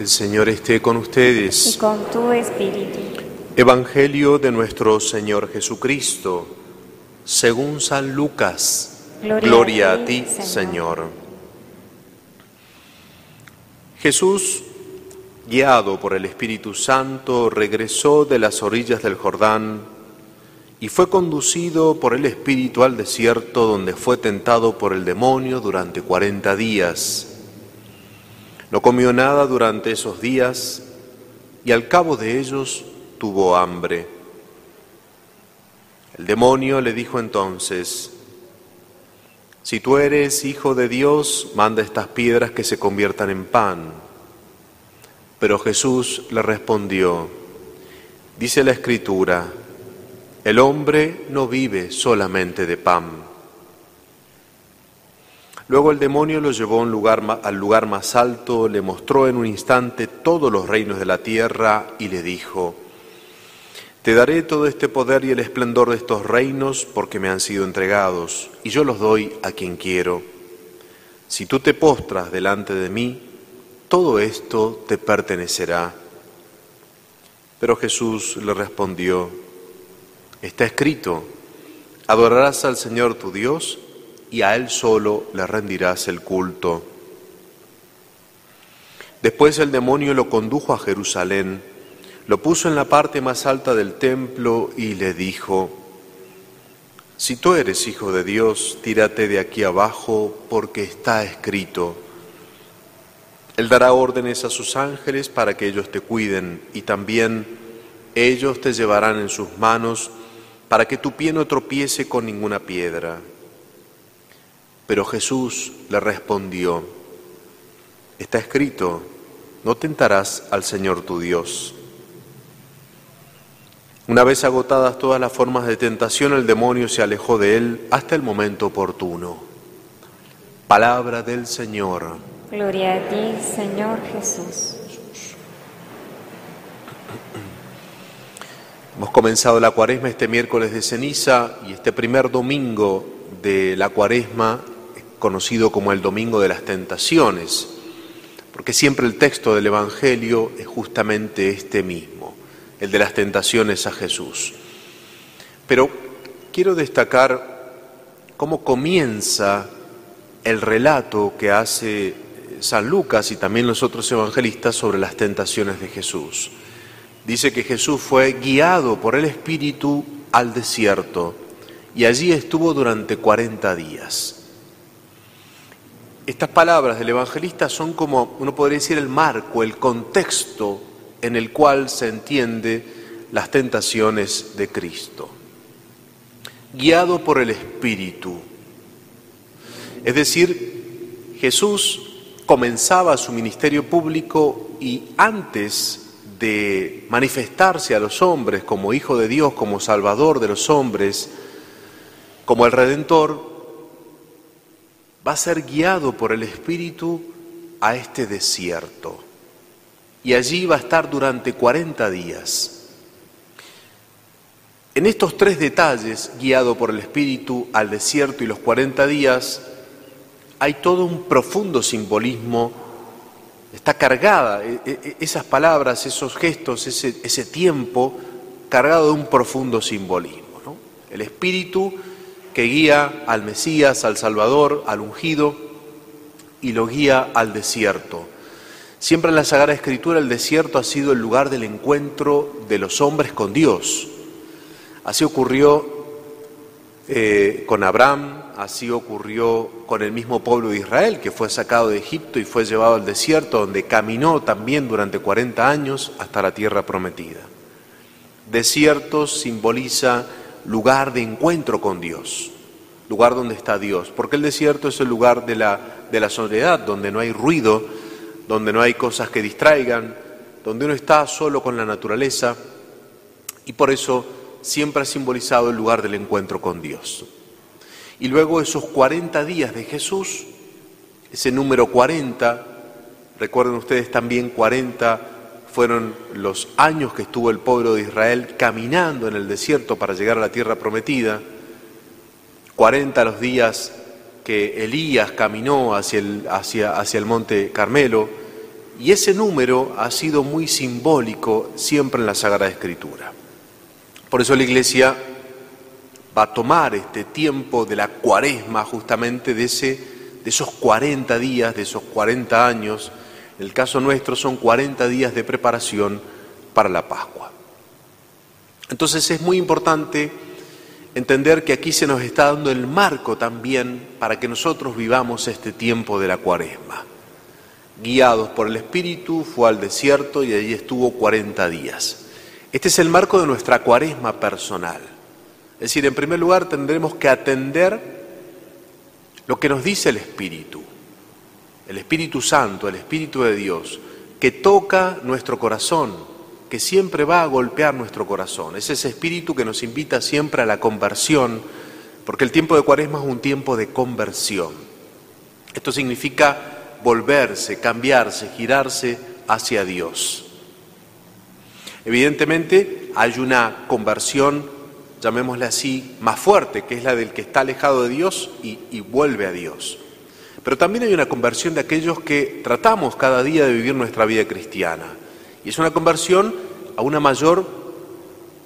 El Señor esté con y ustedes. con tu espíritu. Evangelio de nuestro Señor Jesucristo, según San Lucas. Gloria a ti, Señor. Jesús, guiado por el Espíritu Santo, regresó de las orillas del Jordán y fue conducido por el Espíritu al desierto donde fue tentado por el demonio durante cuarenta días. No comió nada durante esos días y al cabo de ellos tuvo hambre. El demonio le dijo entonces, si tú eres hijo de Dios, manda estas piedras que se conviertan en pan. Pero Jesús le respondió, dice la Escritura, el hombre no vive solamente de pan. Luego el demonio lo llevó lugar al lugar más alto, le mostró en un instante todos los reinos de la tierra y le dijo, Te daré todo este poder y el esplendor de estos reinos porque me han sido entregados, y yo los doy a quien quiero. Si tú te postras delante de mí, todo esto te pertenecerá. Pero Jesús le respondió, Está escrito, adorarás al Señor tu Dios y a Él solo le rendirás el culto. Después el demonio lo condujo a Jerusalén, lo puso en la parte más alta del templo y le dijo, Si tú eres hijo de Dios, tírate de aquí abajo porque está escrito. Él dará órdenes a sus ángeles para que ellos te cuiden y también ellos te llevarán en sus manos para que tu pie no tropiece con ninguna piedra. Pero Jesús le respondió, está escrito, no tentarás al Señor tu Dios. Una vez agotadas todas las formas de tentación, el demonio se alejó de él hasta el momento oportuno. Palabra del Señor. Gloria a ti, Señor Jesús. Hemos comenzado la cuaresma este miércoles de ceniza y este primer domingo de la cuaresma, conocido como el domingo de las tentaciones, porque siempre el texto del Evangelio es justamente este mismo, el de las tentaciones a Jesús. Pero quiero destacar cómo comienza el relato que hace San Lucas y también los otros evangelistas sobre las tentaciones de Jesús. Dice que Jesús fue guiado por el Espíritu al desierto y allí estuvo durante 40 días. Estas palabras del evangelista son como, uno podría decir, el marco, el contexto en el cual se entiende las tentaciones de Cristo. Guiado por el Espíritu. Es decir, Jesús comenzaba su ministerio público y antes de manifestarse a los hombres como Hijo de Dios, como Salvador de los hombres, como el Redentor, va a ser guiado por el Espíritu a este desierto. Y allí va a estar durante 40 días. En estos tres detalles, guiado por el Espíritu al desierto y los 40 días, hay todo un profundo simbolismo Está cargada e- e- esas palabras, esos gestos, ese, tiempo, cargado de un profundo simbolismo. El espíritu que guía al Mesías, al Salvador, al ungido, y lo guía al desierto. Siempre en la Sagrada Escritura el desierto ha sido el lugar del encuentro de los hombres con Dios. Así ocurrió eh, con Abraham, así ocurrió con el mismo pueblo de Israel, que fue sacado de Egipto y fue llevado al desierto, donde caminó también durante 40 años hasta la tierra prometida. Desierto simboliza lugar de encuentro con Dios, lugar donde está Dios, porque el desierto es el lugar de la, de la soledad, donde no hay ruido, donde no hay cosas que distraigan, donde uno está solo con la naturaleza, y por eso siempre ha simbolizado el lugar del encuentro con Dios. Y luego esos 40 días de Jesús, ese número 40, recuerden ustedes también 40 fueron los años que estuvo el pueblo de Israel caminando en el desierto para llegar a la tierra prometida, 40 los días que Elías caminó hacia el, hacia, hacia el monte Carmelo, y ese número ha sido muy simbólico siempre en la Sagrada Escritura. Por eso la Iglesia va a tomar este tiempo de la cuaresma justamente de, ese, de esos 40 días, de esos 40 años. El caso nuestro son 40 días de preparación para la Pascua. Entonces es muy importante entender que aquí se nos está dando el marco también para que nosotros vivamos este tiempo de la cuaresma. Guiados por el Espíritu, fue al desierto y allí estuvo 40 días. Este es el marco de nuestra cuaresma personal. Es decir, en primer lugar tendremos que atender lo que nos dice el Espíritu, el Espíritu Santo, el Espíritu de Dios, que toca nuestro corazón, que siempre va a golpear nuestro corazón. Es ese espíritu que nos invita siempre a la conversión, porque el tiempo de cuaresma es un tiempo de conversión. Esto significa volverse, cambiarse, girarse hacia Dios. Evidentemente hay una conversión, llamémosla así, más fuerte, que es la del que está alejado de Dios y, y vuelve a Dios. Pero también hay una conversión de aquellos que tratamos cada día de vivir nuestra vida cristiana y es una conversión a una mayor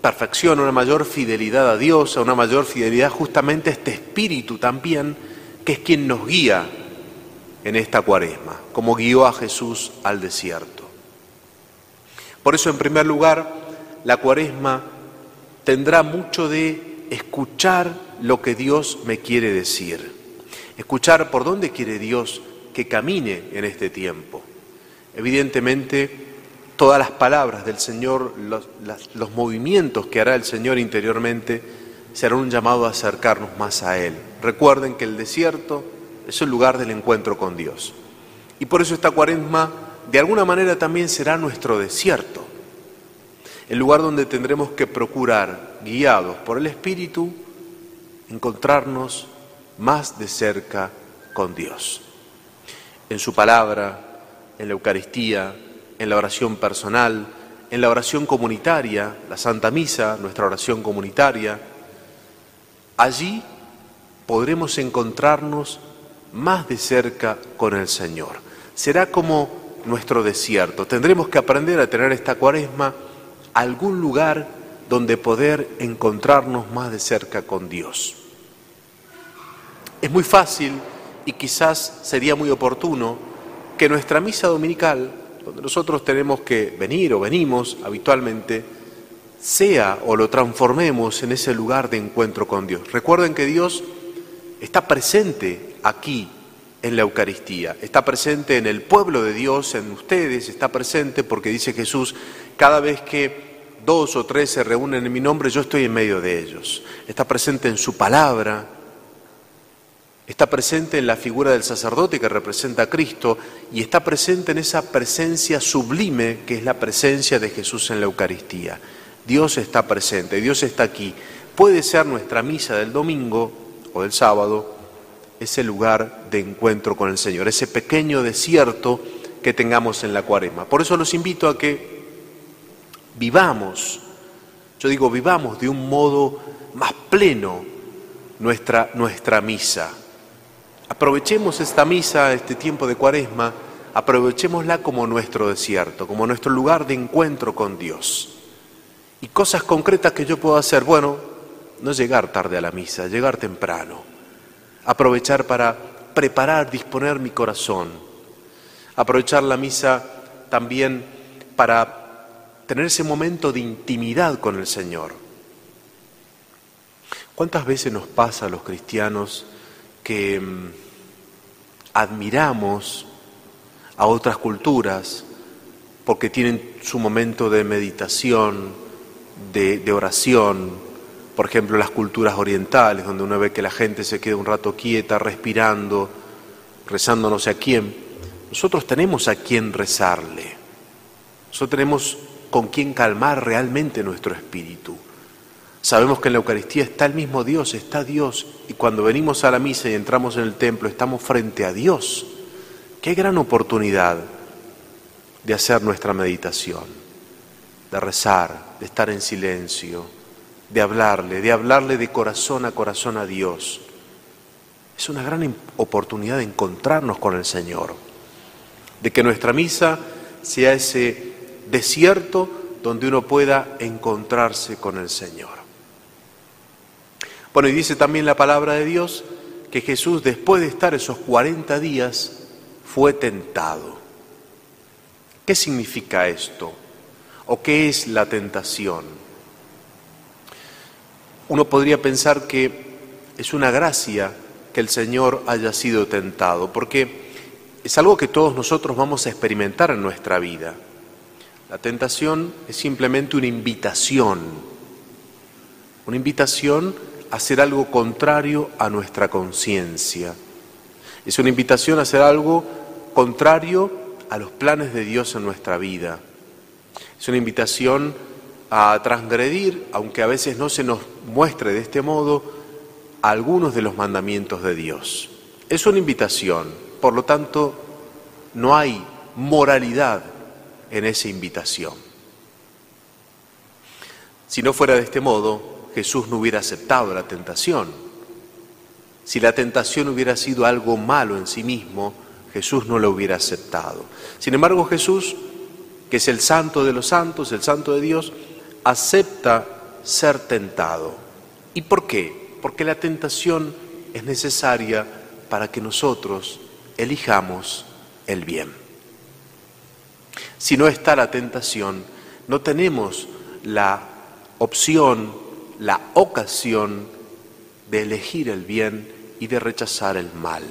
perfección, a una mayor fidelidad a Dios, a una mayor fidelidad justamente a este espíritu también, que es quien nos guía en esta cuaresma, como guió a Jesús al desierto. Por eso, en primer lugar, la cuaresma tendrá mucho de escuchar lo que Dios me quiere decir, escuchar por dónde quiere Dios que camine en este tiempo. Evidentemente, todas las palabras del Señor, los, movimientos que hará el Señor interiormente, serán un llamado a acercarnos más a Él. Recuerden que el desierto es el lugar del encuentro con Dios. Y por eso esta cuaresma de alguna manera también será nuestro desierto, el lugar donde tendremos que procurar, guiados por el Espíritu, encontrarnos más de cerca con Dios. En su palabra, en la Eucaristía, en la oración personal, en la oración comunitaria, la Santa Misa, nuestra oración comunitaria. Allí podremos encontrarnos más de cerca con el Señor. Será como nuestro desierto. Tendremos que aprender a tener esta cuaresma algún lugar donde poder encontrarnos más de cerca con Dios. Es muy fácil y quizás sería muy oportuno que nuestra misa dominical donde nosotros tenemos que venir o venimos habitualmente, sea o lo transformemos en ese lugar de encuentro con Dios. Recuerden que Dios está presente aquí en la Eucaristía, está presente en el pueblo de Dios, en ustedes, está presente porque dice Jesús, cada vez que dos o tres se reúnen en mi nombre, yo estoy en medio de ellos. Está presente en su palabra, Está presente en la figura del sacerdote que representa a Cristo y está presente en esa presencia sublime que es la presencia de Jesús en la Eucaristía. Dios está presente, Dios está aquí. Puede ser nuestra misa del domingo o del sábado ese lugar de encuentro con el Señor, ese pequeño desierto que tengamos en la cuaresma. Por eso los invito a que vivamos, yo digo vivamos de un modo más pleno nuestra, nuestra misa Aprovechemos esta misa, este tiempo de cuaresma, aprovechémosla como nuestro desierto, como nuestro lugar de encuentro con Dios. Y cosas concretas que yo puedo hacer, bueno, no llegar tarde a la misa, llegar temprano. Aprovechar para preparar, disponer mi corazón. Aprovechar la misa también para tener ese momento de intimidad con el Señor. ¿Cuántas veces nos pasa a los cristianos que mm, admiramos a otras culturas porque tienen su momento de meditación, de, oración, por ejemplo las culturas orientales, donde uno ve que la gente se queda un rato quieta, respirando, rezando no sé a quién. Nosotros tenemos a quién rezarle, nosotros tenemos con quién calmar realmente nuestro espíritu. Sabemos que en la Eucaristía está el mismo Dios, está Dios, y cuando venimos a la misa y entramos en el templo estamos frente a Dios. Qué gran oportunidad de hacer nuestra meditación, de rezar, de estar en silencio, de hablarle, de hablarle de corazón a corazón a Dios. Es una gran oportunidad de encontrarnos con el Señor, de que nuestra misa sea ese desierto donde uno pueda encontrarse con el Señor. Bueno, y dice también la palabra de Dios que Jesús, después de estar esos 40 días, fue tentado. ¿Qué significa esto? ¿O qué es la tentación? Uno podría pensar que es una gracia que el Señor haya sido tentado, porque es algo que todos nosotros vamos a experimentar en nuestra vida. La tentación es simplemente una invitación, una invitación hacer algo contrario a nuestra conciencia. Es una invitación a hacer algo contrario a los planes de Dios en nuestra vida. Es una invitación a transgredir, aunque a veces no se nos muestre de este modo, algunos de los mandamientos de Dios. Es una invitación, por lo tanto, no hay moralidad en esa invitación. Si no fuera de este modo, Jesús no hubiera aceptado la tentación. Si la tentación hubiera sido algo malo en sí mismo, Jesús no lo hubiera aceptado. Sin embargo, Jesús, que es el santo de los santos, el santo de Dios, acepta ser tentado. ¿Y por qué? Porque la tentación es necesaria para que nosotros elijamos el bien. Si no está la tentación, no tenemos la opción, la ocasión de elegir el bien y de rechazar el mal.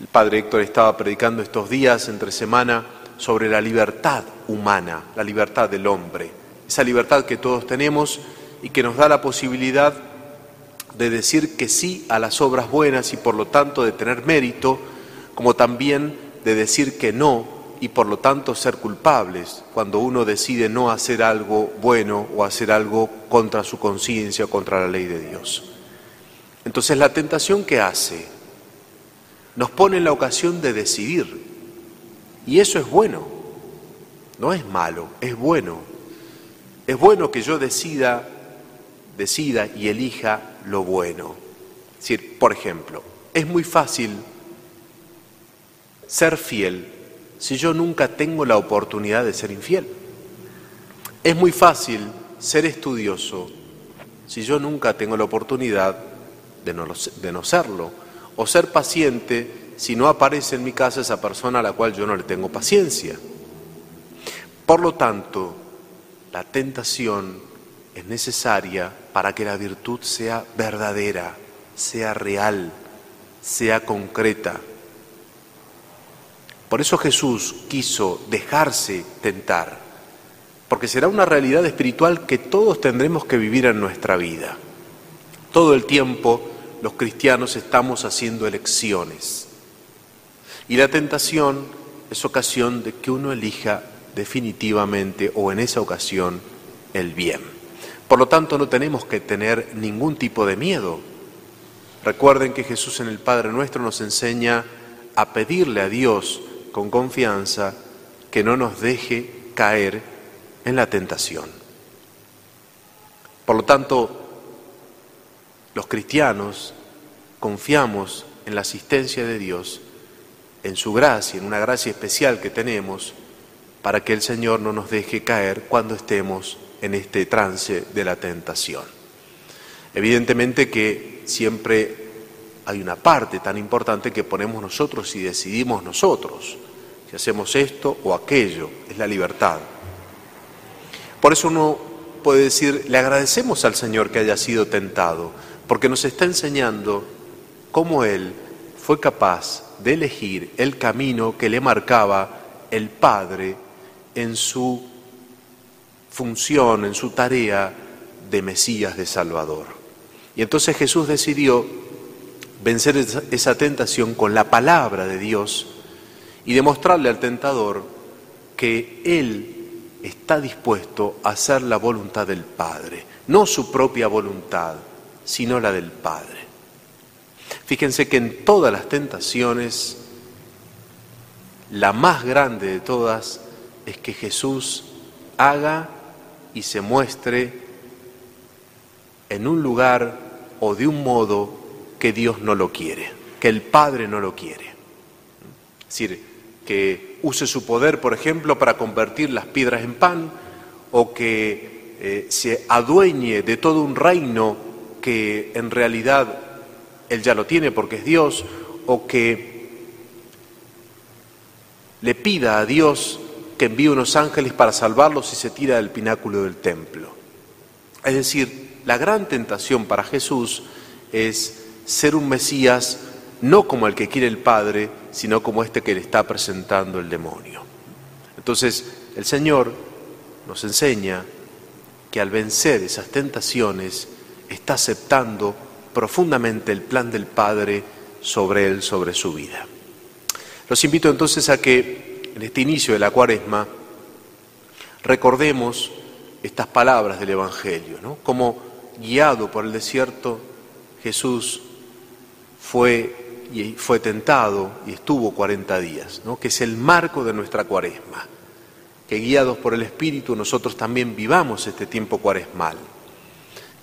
El padre Héctor estaba predicando estos días entre semana sobre la libertad humana, la libertad del hombre, esa libertad que todos tenemos y que nos da la posibilidad de decir que sí a las obras buenas y por lo tanto de tener mérito, como también de decir que no y por lo tanto ser culpables cuando uno decide no hacer algo bueno o hacer algo contra su conciencia o contra la ley de Dios. Entonces la tentación que hace nos pone en la ocasión de decidir y eso es bueno, no es malo, es bueno. Es bueno que yo decida, decida y elija lo bueno. Decir, por ejemplo, es muy fácil ser fiel si yo nunca tengo la oportunidad de ser infiel? Es muy fácil ser estudioso si yo nunca tengo la oportunidad de no, de no serlo. O ser paciente si no aparece en mi casa esa persona a la cual yo no le tengo paciencia. Por lo tanto, la tentación es necesaria para que la virtud sea verdadera, sea real, sea concreta. Por eso Jesús quiso dejarse tentar, porque será una realidad espiritual que todos tendremos que vivir en nuestra vida. Todo el tiempo los cristianos estamos haciendo elecciones. Y la tentación es ocasión de que uno elija definitivamente o en esa ocasión el bien. Por lo tanto, no tenemos que tener ningún tipo de miedo. Recuerden que Jesús en el Padre Nuestro nos enseña a pedirle a Dios con confianza que no nos deje caer en la tentación. Por lo tanto, los cristianos confiamos en la asistencia de Dios, en su gracia, en una gracia especial que tenemos, para que el Señor no nos deje caer cuando estemos en este trance de la tentación. Evidentemente que siempre hay una parte tan importante que ponemos nosotros y decidimos nosotros si hacemos esto o aquello, es la libertad. Por eso uno puede decir, le agradecemos al Señor que haya sido tentado, porque nos está enseñando cómo Él fue capaz de elegir el camino que le marcaba el Padre en su función, en su tarea de Mesías de Salvador. Y entonces Jesús decidió vencer esa tentación con la palabra de Dios y demostrarle al tentador que Él está dispuesto a hacer la voluntad del Padre, no su propia voluntad, sino la del Padre. Fíjense que en todas las tentaciones, la más grande de todas es que Jesús haga y se muestre en un lugar o de un modo que Dios no lo quiere, que el Padre no lo quiere. Es decir, que use su poder, por ejemplo, para convertir las piedras en pan, o que eh, se adueñe de todo un reino que en realidad Él ya lo tiene porque es Dios, o que le pida a Dios que envíe unos ángeles para salvarlos y se tira del pináculo del templo. Es decir, la gran tentación para Jesús es ser un Mesías no como el que quiere el Padre, sino como este que le está presentando el demonio. Entonces, el Señor nos enseña que al vencer esas tentaciones está aceptando profundamente el plan del Padre sobre él, sobre su vida. Los invito entonces a que en este inicio de la cuaresma recordemos estas palabras del Evangelio, ¿no? Como guiado por el desierto, Jesús fue y fue tentado y estuvo 40 días, ¿no? que es el marco de nuestra cuaresma. Que guiados por el Espíritu nosotros también vivamos este tiempo cuaresmal.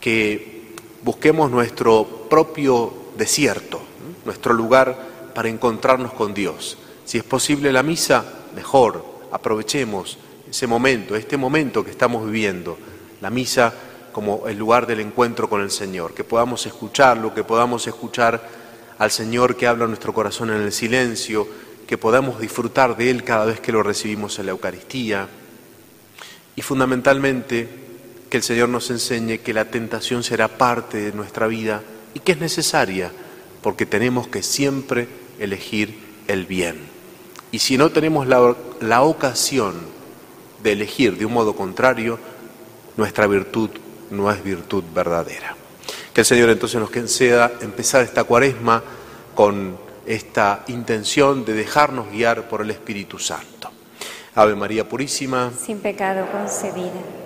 Que busquemos nuestro propio desierto, nuestro lugar para encontrarnos con Dios. Si es posible la misa, mejor, aprovechemos ese momento, este momento que estamos viviendo, la misa como el lugar del encuentro con el Señor, que podamos escucharlo, que podamos escuchar al Señor que habla nuestro corazón en el silencio, que podamos disfrutar de Él cada vez que lo recibimos en la Eucaristía y fundamentalmente que el Señor nos enseñe que la tentación será parte de nuestra vida y que es necesaria porque tenemos que siempre elegir el bien. Y si no tenemos la, la ocasión de elegir de un modo contrario, nuestra virtud no es virtud verdadera. Que el Señor entonces nos conceda empezar esta cuaresma con esta intención de dejarnos guiar por el Espíritu Santo. Ave María Purísima. Sin pecado concebida.